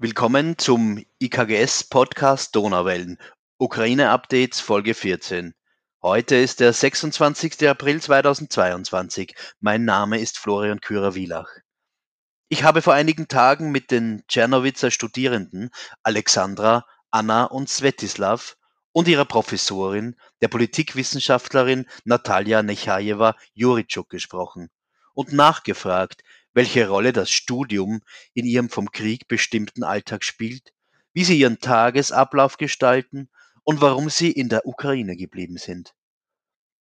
Willkommen zum IKGS-Podcast Donauwellen, Ukraine-Updates Folge 14. Heute ist der 26. April 2022. Mein Name ist Florian Kürer-Wielach. Ich habe vor einigen Tagen mit den Tschernowitzer Studierenden Alexandra, Anna und Svetislav und ihrer Professorin, der Politikwissenschaftlerin Natalia Nechajewa-Juritschuk gesprochen und nachgefragt, welche Rolle das Studium in ihrem vom Krieg bestimmten Alltag spielt, wie sie ihren Tagesablauf gestalten und warum sie in der Ukraine geblieben sind.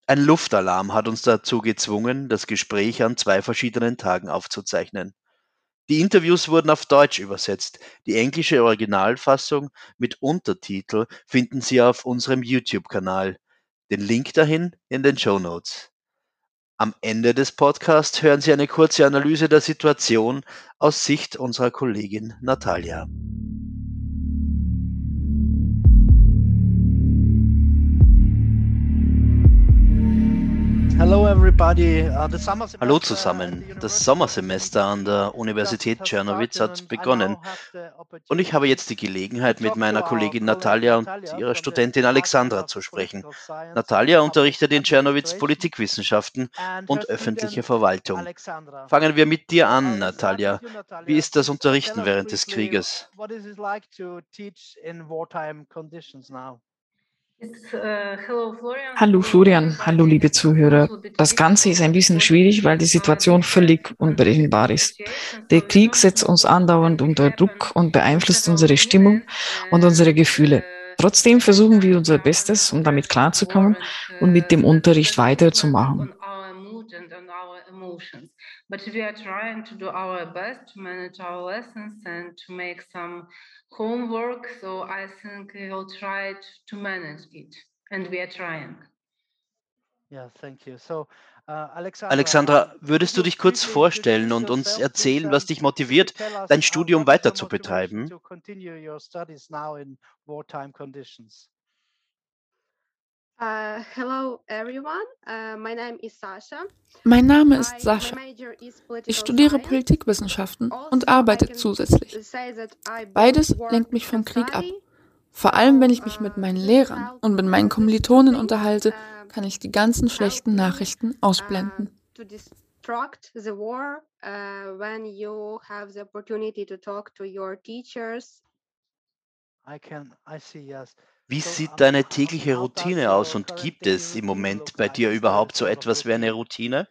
Ein Luftalarm hat uns dazu gezwungen, das Gespräch an zwei verschiedenen Tagen aufzuzeichnen. Die Interviews wurden auf Deutsch übersetzt. Die englische Originalfassung mit Untertitel finden Sie auf unserem YouTube-Kanal. Den Link dahin in den Show Notes. Am Ende des Podcasts hören Sie eine kurze Analyse der Situation aus Sicht unserer Kollegin Natalia. Hallo zusammen. Das Sommersemester an der Universität Czernowitz hat begonnen und ich habe jetzt die Gelegenheit, mit meiner Kollegin Natalia und ihrer Studentin Alexandra zu sprechen. Natalia unterrichtet in Czernowitz Politikwissenschaften und öffentliche Verwaltung. Fangen wir mit dir an, Natalia. Wie ist das Unterrichten während des Krieges? Hallo Florian, hallo liebe Zuhörer. Das Ganze ist ein bisschen schwierig, weil die Situation völlig unberechenbar ist. Der Krieg setzt uns andauernd unter Druck und beeinflusst unsere Stimmung und unsere Gefühle. Trotzdem versuchen wir unser Bestes, um damit klarzukommen und mit dem Unterricht weiterzumachen. But we are trying to do our best to manage our lessons and to make some homework. So I think we will try to manage it, and we are trying. Yeah, thank you. So, uh, Alexandra, würdest du dich kurz vorstellen und uns erzählen, was dich motiviert, dein Studium weiter zu betreiben? Uh, hello everyone. Uh, my name is Sasha. Mein Name ist Sascha. Ich studiere Politikwissenschaften also und arbeite zusätzlich. Beides lenkt mich vom Krieg ab. Vor allem, wenn ich mich mit meinen Lehrern und mit meinen Kommilitonen unterhalte, kann ich die ganzen schlechten Nachrichten ausblenden. the war uh, when you have the opportunity to talk to your teachers. I can, I see, yes. Wie sieht deine tägliche Routine aus und gibt es im Moment bei dir überhaupt so etwas wie eine Routine?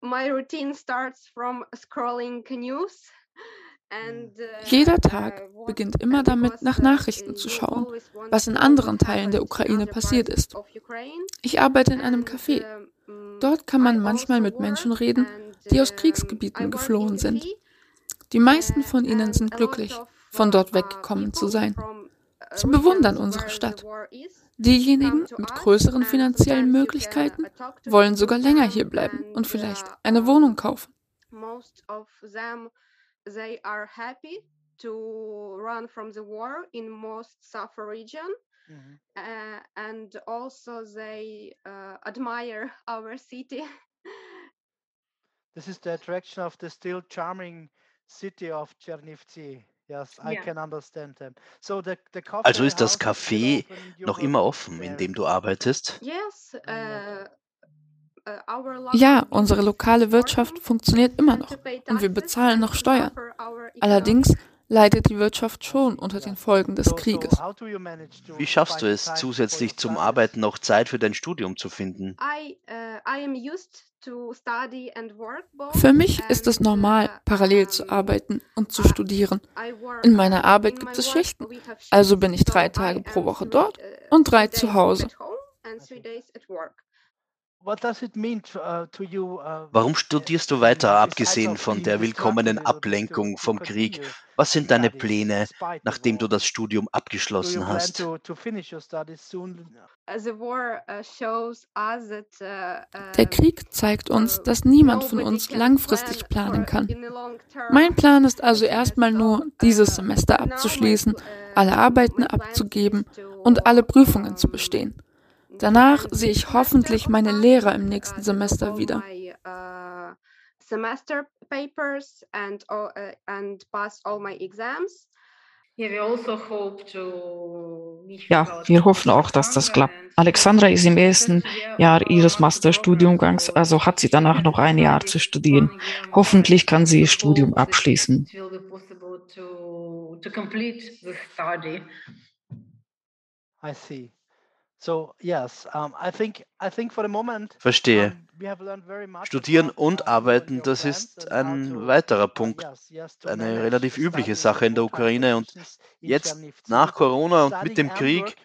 My routine starts from scrolling news. Hm. Uh, Jeder Tag beginnt immer damit, nach Nachrichten zu schauen, was in anderen Teilen der Ukraine passiert ist. Ich arbeite in einem Café. Dort kann man manchmal mit Menschen reden, die aus Kriegsgebieten geflohen sind. Die meisten von ihnen sind glücklich von dort weggekommen zu sein. Sie bewundern unsere Stadt. Diejenigen mit größeren finanziellen Möglichkeiten wollen sogar länger hier bleiben und vielleicht eine Wohnung kaufen. they are happy to run from the war in most suffer region mm -hmm. uh, and also they uh, admire our city this is the attraction of the still charming city of Chernivtsi also ist das Café noch immer offen, in dem du arbeitest? Uh, uh, ja, unsere lokale Wirtschaft funktioniert immer noch und wir bezahlen noch Steuern. Allerdings leidet die Wirtschaft schon unter den Folgen des Krieges. Wie schaffst du es, zusätzlich zum Arbeiten noch Zeit für dein Studium zu finden? Für mich ist es normal, parallel zu arbeiten und zu studieren. In meiner Arbeit gibt es Schichten, also bin ich drei Tage pro Woche dort und drei zu Hause. Uh, uh, Warum studierst du weiter, abgesehen von der willkommenen Ablenkung vom Krieg? Was sind deine Pläne, nachdem du das Studium abgeschlossen hast? Uh, der Krieg zeigt uns, dass niemand von uns langfristig planen kann. Mein Plan ist also erstmal nur, dieses Semester abzuschließen, alle Arbeiten abzugeben und alle Prüfungen zu bestehen. Danach sehe ich hoffentlich meine Lehrer im nächsten Semester wieder. papers and and passed all my exams. Ja, wir hoffen auch, dass das klappt. Alexandra ist im ersten Jahr ihres Masterstudiumgangs, also hat sie danach noch ein Jahr zu studieren. Hoffentlich kann sie ihr Studium abschließen. I see. Verstehe. Studieren und arbeiten, das ist ein weiterer Punkt, eine relativ übliche Sache in der Ukraine. Und jetzt nach Corona und mit dem Krieg,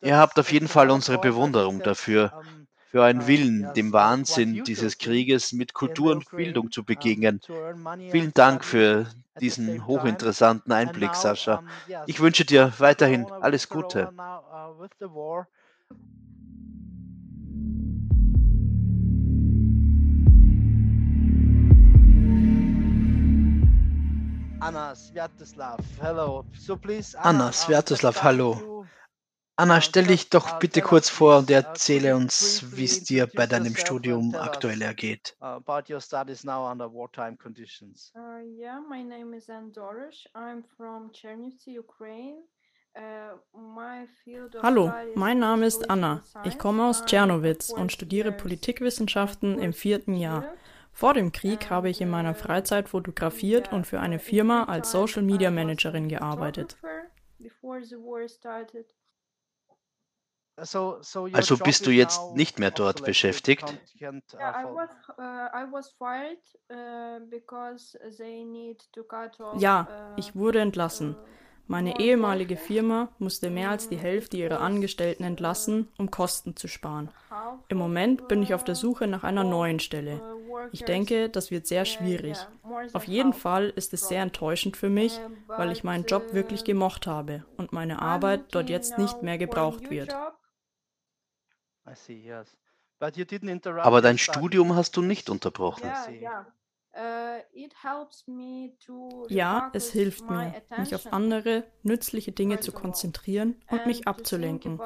ihr habt auf jeden Fall unsere Bewunderung dafür, für einen Willen, dem Wahnsinn dieses Krieges mit Kultur und Bildung zu begegnen. Vielen Dank für diesen hochinteressanten Einblick, Sascha. Ich wünsche dir weiterhin alles Gute. Anna Sviatoslav, hello. So please, Anna Sviatoslav, hallo. Anna, stell dich doch bitte kurz vor und erzähle uns, wie es dir bei deinem Studium aktuell ergeht. Uh, about your studies now under wartime conditions. Uh, yeah, my name is Anne. I'm from Chernivtsi, Ukraine. Uh, hallo, mein Name ist Anna. Ich komme aus Tschernowitz und studiere Politikwissenschaften im vierten Jahr. Vor dem Krieg habe ich in meiner Freizeit fotografiert und für eine Firma als Social Media Managerin gearbeitet. Also bist du jetzt nicht mehr dort beschäftigt? Ja, ich wurde entlassen. Meine ehemalige Firma musste mehr als die Hälfte ihrer Angestellten entlassen, um Kosten zu sparen. Im Moment bin ich auf der Suche nach einer neuen Stelle. Ich denke, das wird sehr schwierig. Auf jeden Fall ist es sehr enttäuschend für mich, weil ich meinen Job wirklich gemocht habe und meine Arbeit dort jetzt nicht mehr gebraucht wird. Aber dein Studium hast du nicht unterbrochen. Uh, ja, es hilft mir, mich auf andere, nützliche Dinge zu konzentrieren und mich abzulenken.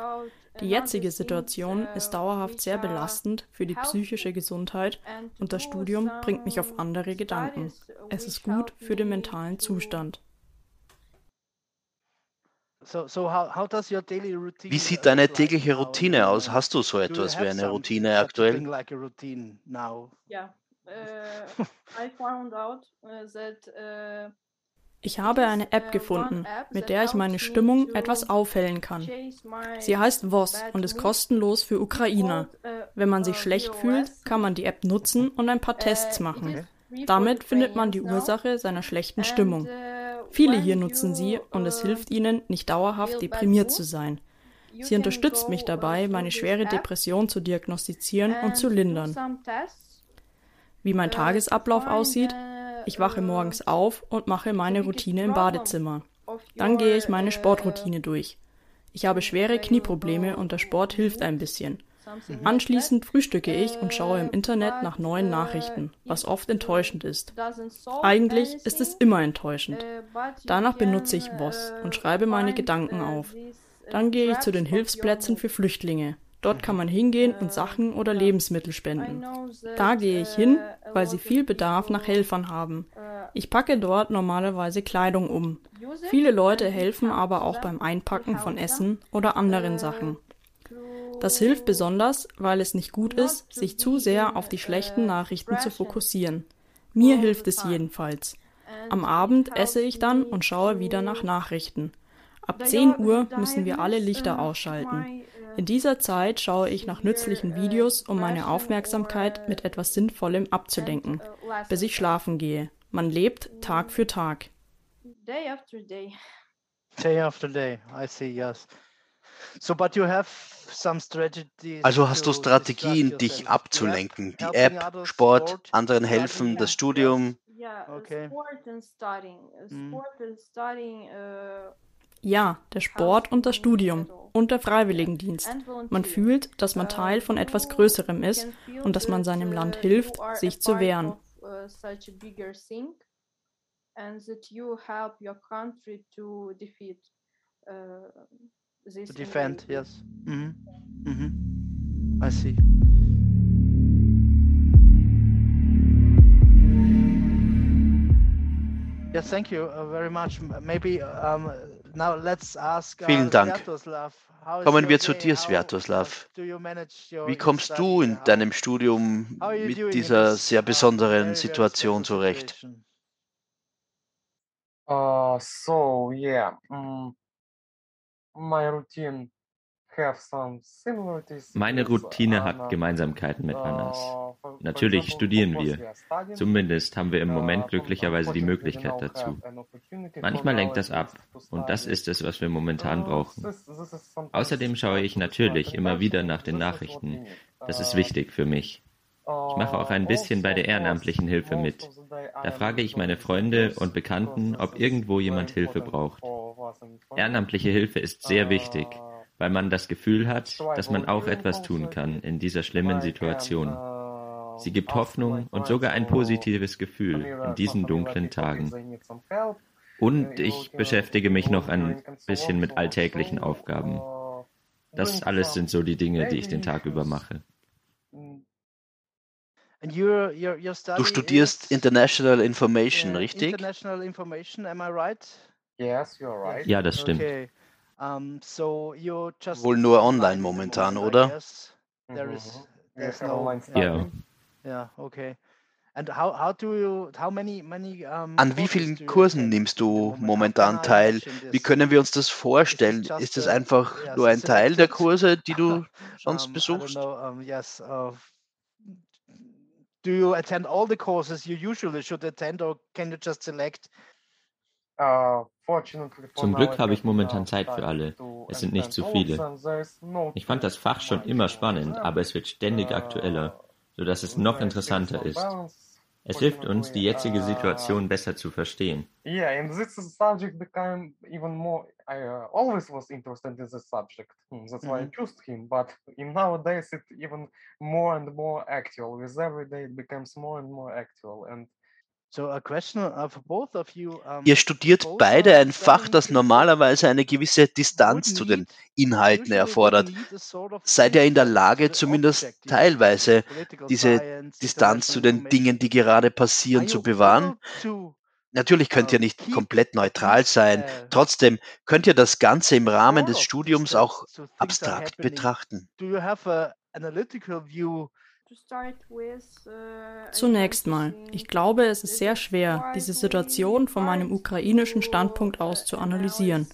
Die jetzige Situation uh, ist dauerhaft sehr belastend für die psychische Gesundheit und das Studium bringt mich auf andere Gedanken. Es ist gut für den mentalen Zustand. Wie sieht deine tägliche Routine aus? Hast du so etwas wie eine Routine aktuell? Ja, Uh, uh, uh, ich habe eine App gefunden, mit der ich meine Stimmung etwas aufhellen kann. Sie heißt VOS und ist kostenlos für Ukrainer. Wenn man sich schlecht fühlt, kann man die App nutzen und ein paar Tests machen. Damit findet man die Ursache seiner schlechten Stimmung. Viele hier nutzen sie und es hilft ihnen, nicht dauerhaft deprimiert zu sein. Sie unterstützt mich dabei, meine schwere Depression zu diagnostizieren und zu lindern. Wie mein Tagesablauf aussieht? Ich wache morgens auf und mache meine Routine im Badezimmer. Dann gehe ich meine Sportroutine durch. Ich habe schwere Knieprobleme und der Sport hilft ein bisschen. Anschließend frühstücke ich und schaue im Internet nach neuen Nachrichten, was oft enttäuschend ist. Eigentlich ist es immer enttäuschend. Danach benutze ich Voss und schreibe meine Gedanken auf. Dann gehe ich zu den Hilfsplätzen für Flüchtlinge. Dort kann man hingehen und Sachen oder Lebensmittel spenden. Da gehe ich hin, weil sie viel Bedarf nach Helfern haben. Ich packe dort normalerweise Kleidung um. Viele Leute helfen aber auch beim Einpacken von Essen oder anderen Sachen. Das hilft besonders, weil es nicht gut ist, sich zu sehr auf die schlechten Nachrichten zu fokussieren. Mir hilft es jedenfalls. Am Abend esse ich dann und schaue wieder nach Nachrichten. Ab 10 Uhr müssen wir alle Lichter ausschalten. In dieser Zeit schaue ich nach nützlichen Videos, um meine Aufmerksamkeit mit etwas Sinnvollem abzulenken, bis ich schlafen gehe. Man lebt Tag für Tag. Day after day. Day after day, I see, yes. So, but you have some strategies also hast du Strategien, dich abzulenken. Die App, Sport, anderen helfen, das Studium. And studying. Mm. And. Uh ja, der Sport und das Studium und der Freiwilligendienst. Man fühlt, dass man Teil von etwas Größerem ist und dass man seinem Land hilft, sich zu wehren. To defend, yes. Mhm. Mhm. I see. Uh, Vielen Dank. Kommen wir zu dir, Sviatoslav. Wie kommst du in deinem Studium mit dieser sehr besonderen Situation zurecht? Uh, so yeah, mm, meine Routine hat uh, Gemeinsamkeiten mit Annas. Uh, Natürlich studieren wir. Zumindest haben wir im Moment glücklicherweise die Möglichkeit dazu. Manchmal lenkt das ab und das ist es, was wir momentan uh, brauchen. Außerdem schaue ich natürlich immer wieder nach den Nachrichten. Das ist wichtig für mich. Ich mache auch ein bisschen bei der ehrenamtlichen Hilfe mit. Da frage ich meine Freunde und Bekannten, ob irgendwo jemand Hilfe braucht. Ehrenamtliche Hilfe ist sehr wichtig weil man das Gefühl hat, dass man auch etwas tun kann in dieser schlimmen Situation. Sie gibt Hoffnung und sogar ein positives Gefühl in diesen dunklen Tagen. Und ich beschäftige mich noch ein bisschen mit alltäglichen Aufgaben. Das alles sind so die Dinge, die ich den Tag über mache. Du studierst International Information, richtig? Ja, das stimmt. Um, so you're just Wohl nur online momentan, oder? There is, there's no, ja. Ja, okay. And how, how do you, how many, many, um, An wie vielen Kursen nimmst du momentan teil? Wie können wir uns das vorstellen? Ist es einfach nur ein Teil der Kurse, die du sonst besuchst? yes, do you attend all the courses you usually should attend or can you just select Zum Glück habe ich momentan Zeit für alle. Es sind nicht zu viele. Ich fand das Fach schon immer spannend, aber es wird ständig uh, aktueller, sodass es noch interessanter ist. Es hilft uns, die jetzige uh, Situation besser zu verstehen. Ihr studiert beide ein Fach, das normalerweise eine gewisse Distanz zu den Inhalten erfordert. Seid ihr in der Lage, zumindest teilweise diese Distanz zu den Dingen, die gerade passieren, zu bewahren? Natürlich könnt ihr uh, nicht komplett neutral sein. Trotzdem könnt ihr das Ganze im Rahmen des Studiums auch abstrakt betrachten. Zunächst mal, ich glaube, es ist sehr schwer, diese Situation von meinem ukrainischen Standpunkt aus zu analysieren.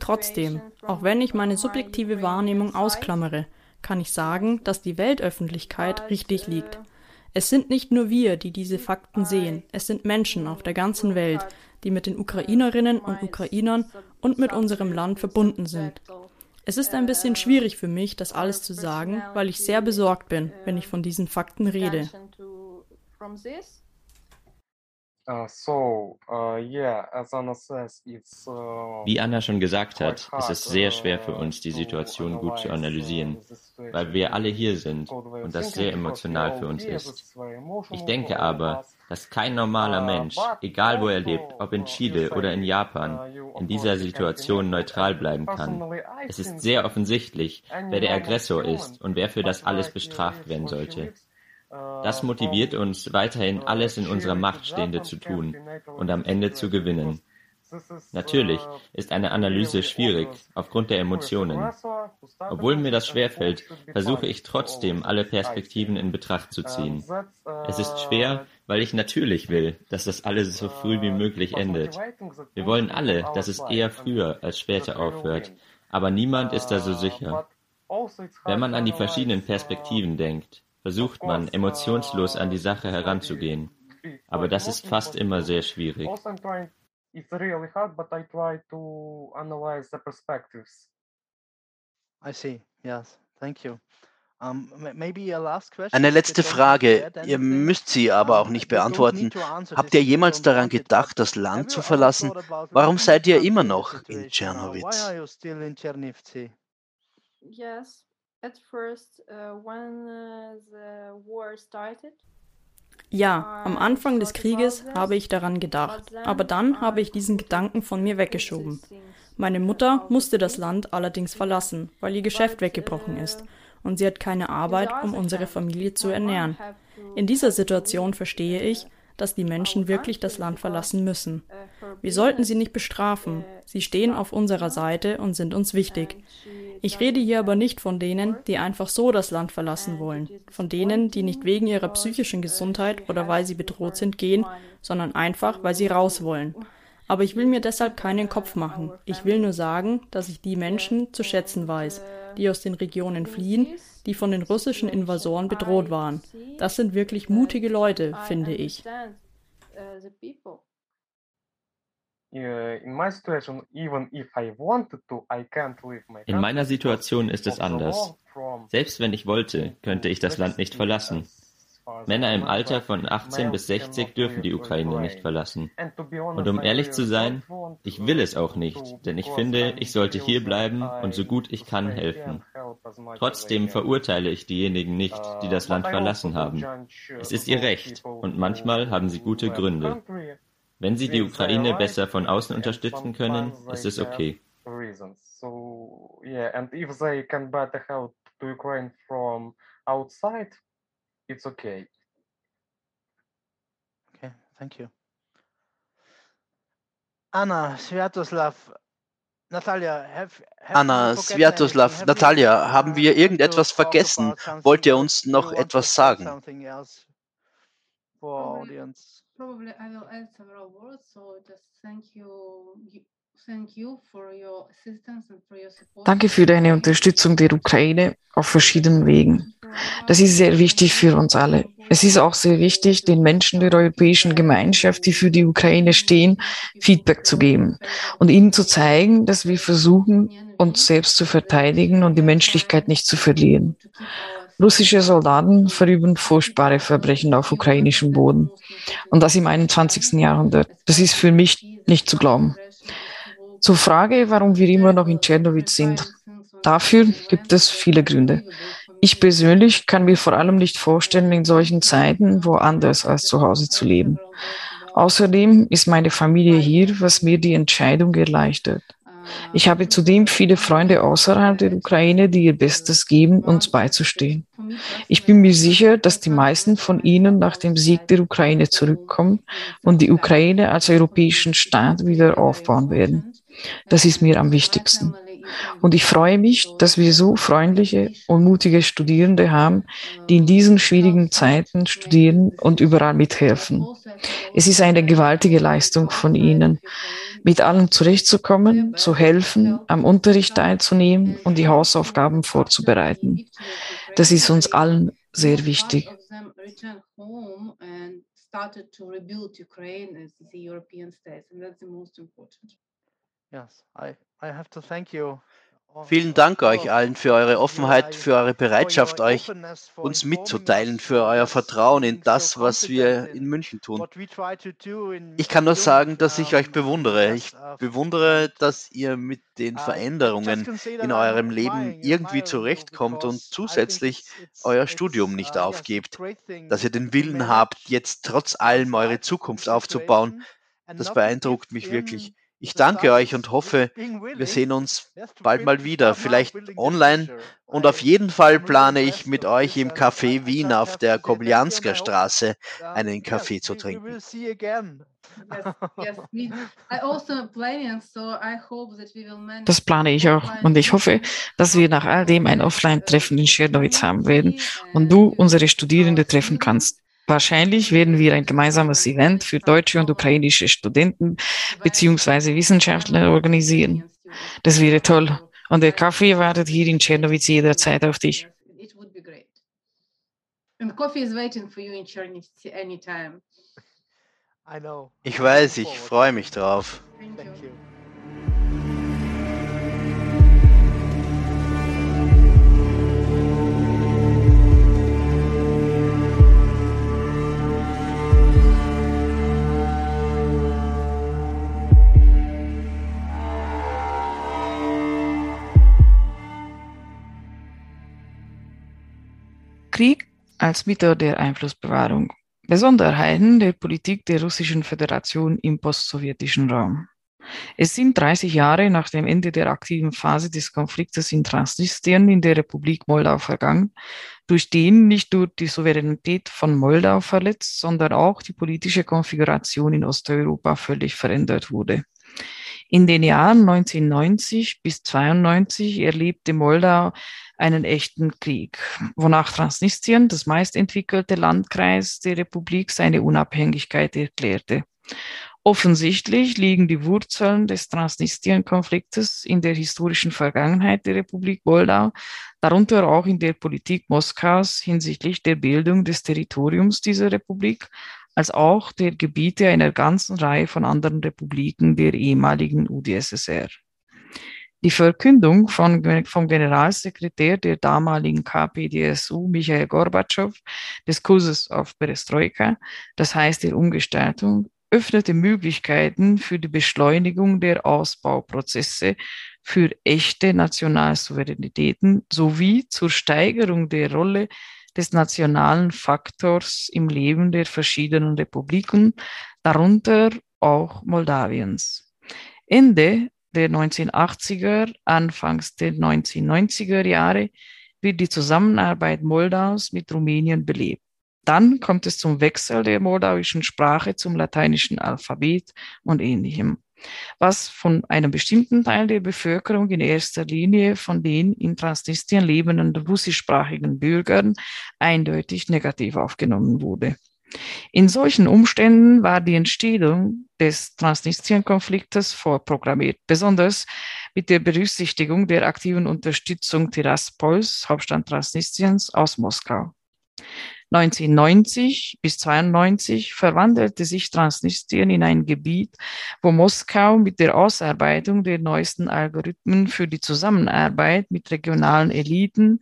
Trotzdem, auch wenn ich meine subjektive Wahrnehmung ausklammere, kann ich sagen, dass die Weltöffentlichkeit richtig liegt. Es sind nicht nur wir, die diese Fakten sehen, es sind Menschen auf der ganzen Welt, die mit den Ukrainerinnen und Ukrainern und mit unserem Land verbunden sind. Es ist ein bisschen schwierig für mich, das alles zu sagen, weil ich sehr besorgt bin, wenn ich von diesen Fakten rede. Uh, uh, uh, Wie Anna schon gesagt hat, ist es sehr schwer für uns, die Situation gut zu analysieren, weil wir alle hier sind und das sehr emotional für uns ist. Ich denke aber, dass kein normaler Mensch, egal wo er lebt, ob in Chile oder in Japan, in dieser Situation neutral bleiben kann. Es ist sehr offensichtlich, wer der Aggressor ist und wer für das alles bestraft werden sollte. Das motiviert uns, weiterhin alles in unserer Macht Stehende zu tun und am Ende zu gewinnen. Natürlich ist eine Analyse schwierig aufgrund der Emotionen. Obwohl mir das schwerfällt, versuche ich trotzdem, alle Perspektiven in Betracht zu ziehen. Es ist schwer, weil ich natürlich will, dass das alles so früh wie möglich endet. Wir wollen alle, dass es eher früher als später aufhört, aber niemand ist da so sicher. Wenn man an die verschiedenen Perspektiven denkt, versucht man, emotionslos an die Sache heranzugehen. Aber das ist fast immer sehr schwierig. It's really hard, but I try to analyze the perspectives. I see. Yes. Thank you. Eine letzte Frage. Ihr müsst sie aber auch nicht beantworten. Habt ihr jemals daran gedacht, das Land zu verlassen? Warum seid ihr immer noch in Tschernowitz? Yes, at first, uh, when uh, the war started. Ja, am Anfang des Krieges habe ich daran gedacht, aber dann habe ich diesen Gedanken von mir weggeschoben. Meine Mutter musste das Land allerdings verlassen, weil ihr Geschäft weggebrochen ist und sie hat keine Arbeit, um unsere Familie zu ernähren. In dieser Situation verstehe ich, dass die Menschen wirklich das Land verlassen müssen. Wir sollten sie nicht bestrafen. Sie stehen auf unserer Seite und sind uns wichtig. Ich rede hier aber nicht von denen, die einfach so das Land verlassen wollen, von denen, die nicht wegen ihrer psychischen Gesundheit oder weil sie bedroht sind gehen, sondern einfach, weil sie raus wollen. Aber ich will mir deshalb keinen Kopf machen. Ich will nur sagen, dass ich die Menschen zu schätzen weiß, die aus den Regionen fliehen, die von den russischen Invasoren bedroht waren. Das sind wirklich mutige Leute, finde ich. In meiner Situation ist es anders. Selbst wenn ich wollte, könnte ich das Land nicht verlassen. Männer im Alter von 18 bis 60 dürfen die Ukraine nicht verlassen. Und um ehrlich zu sein, ich will es auch nicht, denn ich finde, ich sollte hier bleiben und so gut ich kann helfen. Trotzdem verurteile ich diejenigen nicht, die das Land verlassen haben. Es ist ihr Recht und manchmal haben sie gute Gründe. Wenn sie die Ukraine besser von außen unterstützen können, ist es okay. outside, it's okay. Okay, thank you. Anna, Sviatoslav, Natalia, have, have Anna, Sviatoslav, Natalia, haben wir irgendetwas vergessen? Wollt ihr uns noch etwas sagen? Probably I will add several words, so just thank you Danke für deine Unterstützung der Ukraine auf verschiedenen Wegen. Das ist sehr wichtig für uns alle. Es ist auch sehr wichtig, den Menschen der europäischen Gemeinschaft, die für die Ukraine stehen, Feedback zu geben und ihnen zu zeigen, dass wir versuchen, uns selbst zu verteidigen und die Menschlichkeit nicht zu verlieren. Russische Soldaten verüben furchtbare Verbrechen auf ukrainischem Boden. Und das im 21. Jahrhundert. Das ist für mich nicht zu glauben. Zur Frage, warum wir immer noch in Tschernowitz sind. Dafür gibt es viele Gründe. Ich persönlich kann mir vor allem nicht vorstellen, in solchen Zeiten woanders als zu Hause zu leben. Außerdem ist meine Familie hier, was mir die Entscheidung erleichtert. Ich habe zudem viele Freunde außerhalb der Ukraine, die ihr Bestes geben, uns beizustehen. Ich bin mir sicher, dass die meisten von ihnen nach dem Sieg der Ukraine zurückkommen und die Ukraine als europäischen Staat wieder aufbauen werden. Das ist mir am wichtigsten. Und ich freue mich, dass wir so freundliche und mutige Studierende haben, die in diesen schwierigen Zeiten studieren und überall mithelfen. Es ist eine gewaltige Leistung von Ihnen, mit allen zurechtzukommen, zu helfen, am Unterricht teilzunehmen und die Hausaufgaben vorzubereiten. Das ist uns allen sehr wichtig. started to rebuild Ukraine as the European states, and that's the most important. Yes, I, I have to thank you. Vielen Dank euch allen für eure Offenheit, für eure Bereitschaft, euch uns mitzuteilen, für euer Vertrauen in das, was wir in München tun. Ich kann nur sagen, dass ich euch bewundere. Ich bewundere, dass ihr mit den Veränderungen in eurem Leben irgendwie zurechtkommt und zusätzlich euer Studium nicht aufgebt, dass ihr den Willen habt, jetzt trotz allem eure Zukunft aufzubauen. Das beeindruckt mich wirklich. Ich danke euch und hoffe, wir sehen uns bald mal wieder, vielleicht online. Und auf jeden Fall plane ich mit euch im Café Wien auf der Kobliansker Straße einen Kaffee zu trinken. Also das plane ich auch und ich hoffe, dass wir nach all dem ein Offline-Treffen in Schernowitz haben werden und du unsere Studierende treffen kannst. Wahrscheinlich werden wir ein gemeinsames Event für deutsche und ukrainische Studenten beziehungsweise Wissenschaftler organisieren. Das wäre toll. Und der Kaffee wartet hier in Czernowitz jederzeit auf dich. Ich weiß, ich freue mich drauf. Thank you. Krieg als Mittel der Einflussbewahrung. Besonderheiten der Politik der Russischen Föderation im postsowjetischen Raum. Es sind 30 Jahre nach dem Ende der aktiven Phase des Konfliktes in Transnistrien in der Republik Moldau vergangen, durch den nicht nur die Souveränität von Moldau verletzt, sondern auch die politische Konfiguration in Osteuropa völlig verändert wurde. In den Jahren 1990 bis 92 erlebte Moldau einen echten Krieg, wonach Transnistrien, das meistentwickelte Landkreis der Republik, seine Unabhängigkeit erklärte. Offensichtlich liegen die Wurzeln des Transnistrien-Konfliktes in der historischen Vergangenheit der Republik Moldau, darunter auch in der Politik Moskaus hinsichtlich der Bildung des Territoriums dieser Republik, als auch der Gebiete einer ganzen Reihe von anderen Republiken der ehemaligen UdSSR. Die Verkündung von, vom Generalsekretär der damaligen KPDSU, Michael Gorbatschow, des Kurses auf Perestroika, das heißt der Umgestaltung, öffnete Möglichkeiten für die Beschleunigung der Ausbauprozesse für echte Nationalsouveränitäten sowie zur Steigerung der Rolle des nationalen Faktors im Leben der verschiedenen Republiken, darunter auch Moldawiens. Ende der 1980er, Anfangs der 1990er Jahre wird die Zusammenarbeit Moldaus mit Rumänien belebt. Dann kommt es zum Wechsel der moldauischen Sprache zum lateinischen Alphabet und ähnlichem, was von einem bestimmten Teil der Bevölkerung, in erster Linie von den in Transnistrien lebenden russischsprachigen Bürgern, eindeutig negativ aufgenommen wurde. In solchen Umständen war die Entstehung des Transnistrien-Konfliktes vorprogrammiert, besonders mit der Berücksichtigung der aktiven Unterstützung Tiraspols, Hauptstadt Transnistriens, aus Moskau. 1990 bis 92 verwandelte sich Transnistrien in ein Gebiet, wo Moskau mit der Ausarbeitung der neuesten Algorithmen für die Zusammenarbeit mit regionalen Eliten,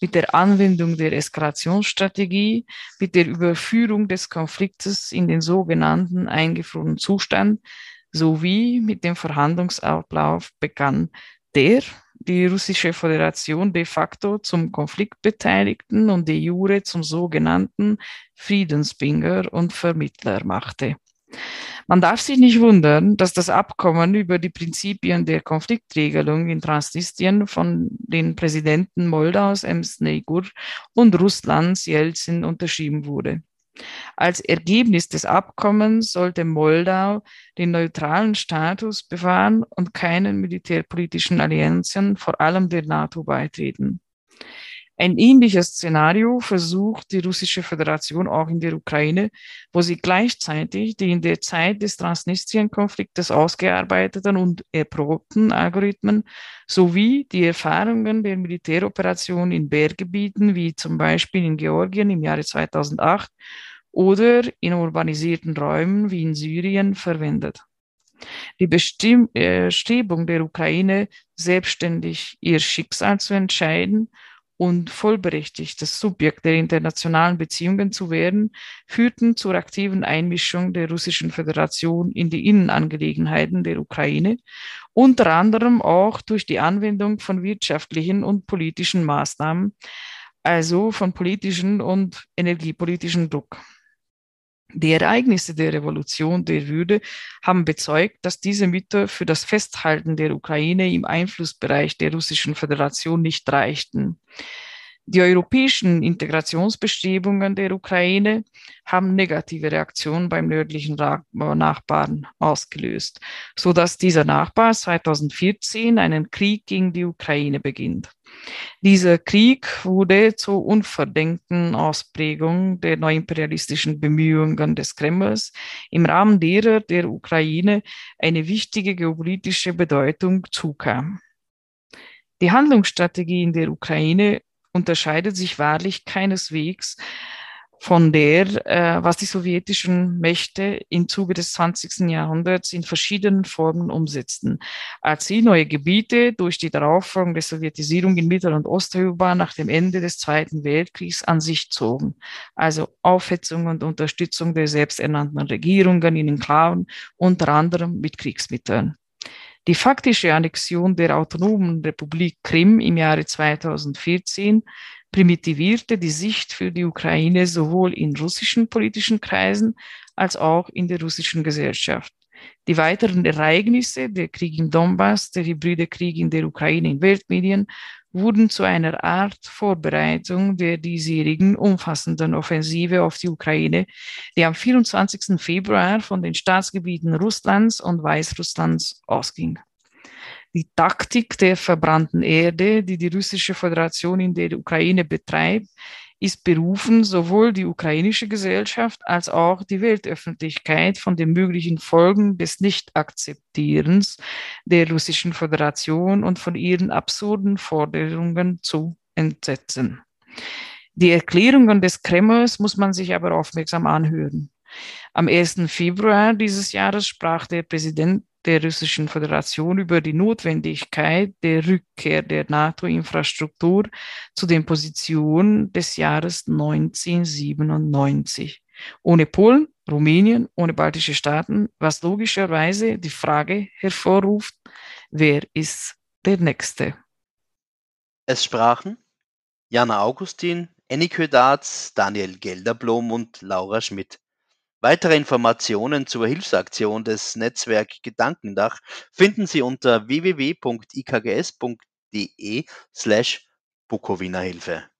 mit der Anwendung der Eskalationsstrategie, mit der Überführung des Konfliktes in den sogenannten eingefrorenen Zustand sowie mit dem Verhandlungsablauf begann, der die russische Föderation de facto zum Konflikt beteiligten und de jure zum sogenannten Friedensbringer und Vermittler machte. Man darf sich nicht wundern, dass das Abkommen über die Prinzipien der Konfliktregelung in Transnistrien von den Präsidenten Moldaus, Emsnegur und Russlands Jelzin unterschrieben wurde. Als Ergebnis des Abkommens sollte Moldau den neutralen Status bewahren und keinen militärpolitischen Allianzen, vor allem der NATO, beitreten. Ein ähnliches Szenario versucht die russische Föderation auch in der Ukraine, wo sie gleichzeitig die in der Zeit des Transnistrien-Konfliktes ausgearbeiteten und erprobten Algorithmen sowie die Erfahrungen der Militäroperation in Berggebieten, wie zum Beispiel in Georgien im Jahre 2008 oder in urbanisierten Räumen wie in Syrien verwendet. Die Bestrebung der Ukraine, selbstständig ihr Schicksal zu entscheiden und vollberechtigtes Subjekt der internationalen Beziehungen zu werden, führten zur aktiven Einmischung der Russischen Föderation in die Innenangelegenheiten der Ukraine, unter anderem auch durch die Anwendung von wirtschaftlichen und politischen Maßnahmen, also von politischen und energiepolitischen Druck. Die Ereignisse der Revolution der Würde haben bezeugt, dass diese Mittel für das Festhalten der Ukraine im Einflussbereich der Russischen Föderation nicht reichten. Die europäischen Integrationsbestrebungen der Ukraine haben negative Reaktionen beim nördlichen Nachbarn ausgelöst, so dass dieser Nachbar 2014 einen Krieg gegen die Ukraine beginnt. Dieser Krieg wurde zur unverdenkten Ausprägung der neuimperialistischen Bemühungen des Kremls, im Rahmen derer der Ukraine eine wichtige geopolitische Bedeutung zukam. Die Handlungsstrategie in der Ukraine unterscheidet sich wahrlich keineswegs von der, äh, was die sowjetischen Mächte im Zuge des 20. Jahrhunderts in verschiedenen Formen umsetzten, als sie neue Gebiete durch die darauffolgende Sowjetisierung in Mittel- und Osteuropa nach dem Ende des Zweiten Weltkriegs an sich zogen, also Aufhetzung und Unterstützung der selbsternannten Regierungen in Enklaven, unter anderem mit Kriegsmitteln. Die faktische Annexion der autonomen Republik Krim im Jahre 2014 primitivierte die Sicht für die Ukraine sowohl in russischen politischen Kreisen als auch in der russischen Gesellschaft. Die weiteren Ereignisse, der Krieg im Donbass, der hybride Krieg in der Ukraine in Weltmedien, wurden zu einer Art Vorbereitung der diesjährigen umfassenden Offensive auf die Ukraine, die am 24. Februar von den Staatsgebieten Russlands und Weißrusslands ausging. Die Taktik der verbrannten Erde, die die russische Föderation in der Ukraine betreibt, ist berufen, sowohl die ukrainische Gesellschaft als auch die Weltöffentlichkeit von den möglichen Folgen des Nichtakzeptierens der russischen Föderation und von ihren absurden Forderungen zu entsetzen. Die Erklärungen des Kremls muss man sich aber aufmerksam anhören. Am 1. Februar dieses Jahres sprach der Präsident der Russischen Föderation über die Notwendigkeit der Rückkehr der NATO-Infrastruktur zu den Positionen des Jahres 1997. Ohne Polen, Rumänien, ohne baltische Staaten, was logischerweise die Frage hervorruft, wer ist der Nächste? Es sprachen Jana Augustin, Ennike Darz, Daniel Gelderblom und Laura Schmidt. Weitere Informationen zur Hilfsaktion des Netzwerk Gedankendach finden Sie unter www.ikgs.de/bukowinahilfe.